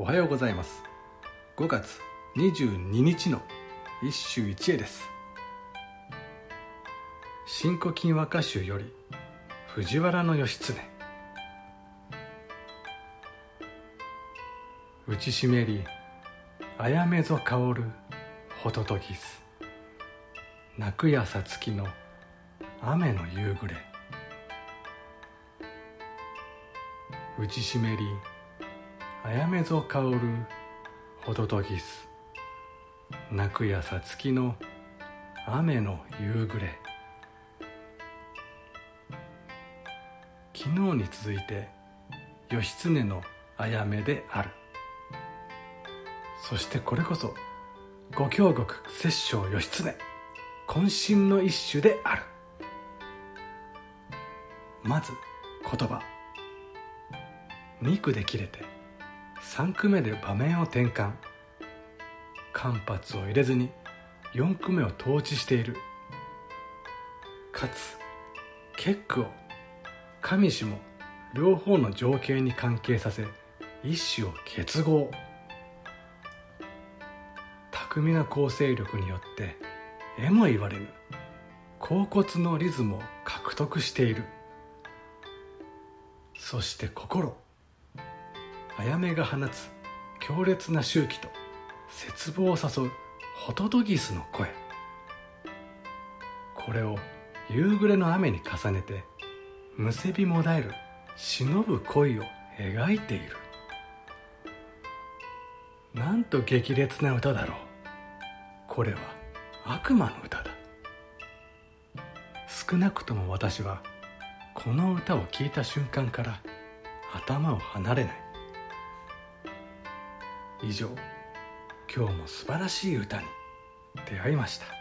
おはようございます。5月22日の一首一会です。新古今和歌集より藤原義経。打ちしめりあやめぞ香るホトトギス泣くやさつきの雨の夕暮れ。打ちしめりやめぞ香るホトトギス泣くやさつきの雨の夕暮れ。昨日に続いて義経のあやめである。そしてこれこそ五京国摂政義経渾身の一種である。まず言葉。2句で切れて3句目で場面を転換。間髪を入れずに4句目を統治している。かつ結句を上下両方の情景に関係させ一種を結合。巧みな構成力によってえも言われぬ。甲骨のリズムを獲得している。そして心。あやめが放つ強烈な周期と絶望を誘うホトトギスの声。これを夕暮れの雨に重ねてむせびもだえる忍ぶ恋を描いている。なんと激烈な歌だろう。これは悪魔の歌だ。少なくとも私はこの歌を聴いた瞬間から頭を離れない。以上今日も素晴らしい歌に出会いました。